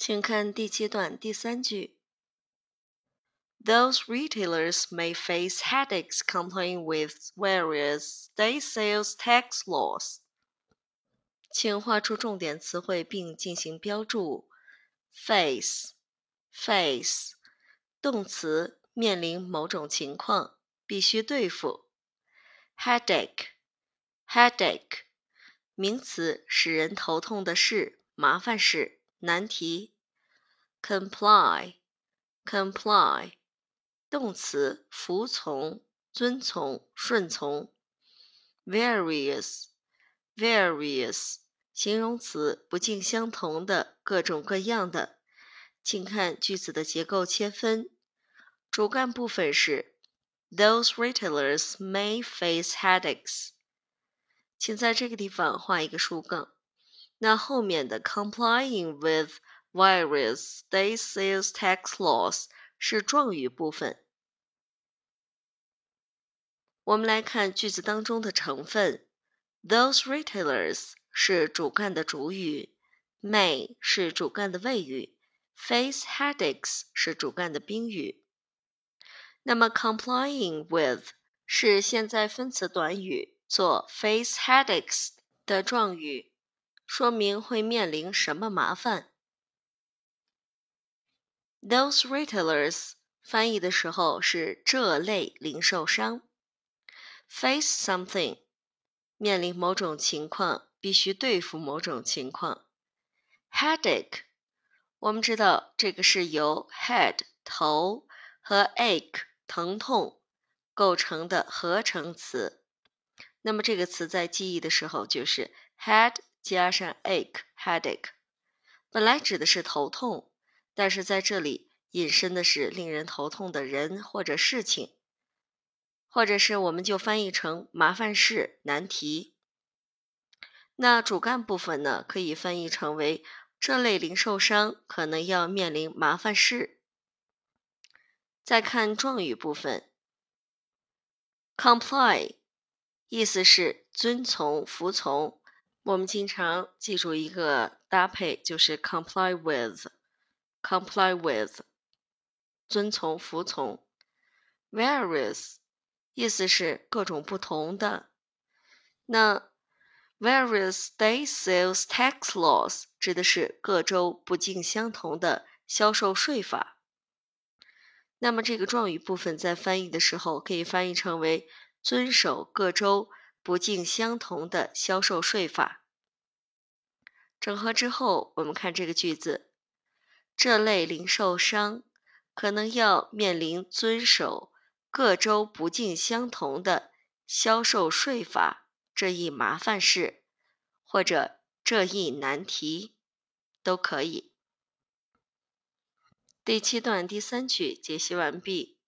请看第七段第三句。Those retailers may face headaches complying with various state sales tax laws. 请画出重点词汇并进行标注。face，face，动词，面临某种情况，必须对付。headache，headache，名词，使人头痛的事、麻烦事、 难题。comply，comply。动词服从、遵从、顺从。various，various，形容词不尽相同的、各种各样的。请看句子的结构切分，主干部分是 Those retailers may face headaches。请在这个地方画一个竖杠。那后面的 complying with various state sales tax laws。是状语部分。我们来看句子当中的成分，those retailers 是主干的主语，may 是主干的谓语，face headaches 是主干的宾语。那么 complying with 是现在分词短语，做 face headaches 的状语，说明会面临什么麻烦。Those retailers 翻译的时候是这类零售商。Face something 面临某种情况，必须对付某种情况。Headache 我们知道这个是由 head 头和 ache 疼痛构成的合成词。那么这个词在记忆的时候就是 head 加上 ache headache，本来指的是头痛。但是在这里引申的是令人头痛的人或者事情，或者是我们就翻译成麻烦事、难题。那主干部分呢，可以翻译成为这类零售商可能要面临麻烦事。再看状语部分，comply 意思是遵从、服从。我们经常记住一个搭配，就是 comply with。comply with，遵从、服从。various，意思是各种不同的。那 various state sales tax laws 指的是各州不尽相同的销售税法。那么这个状语部分在翻译的时候，可以翻译成为遵守各州不尽相同的销售税法。整合之后，我们看这个句子。这类零售商可能要面临遵守各州不尽相同的销售税法这一麻烦事，或者这一难题，都可以。第七段第三句解析完毕。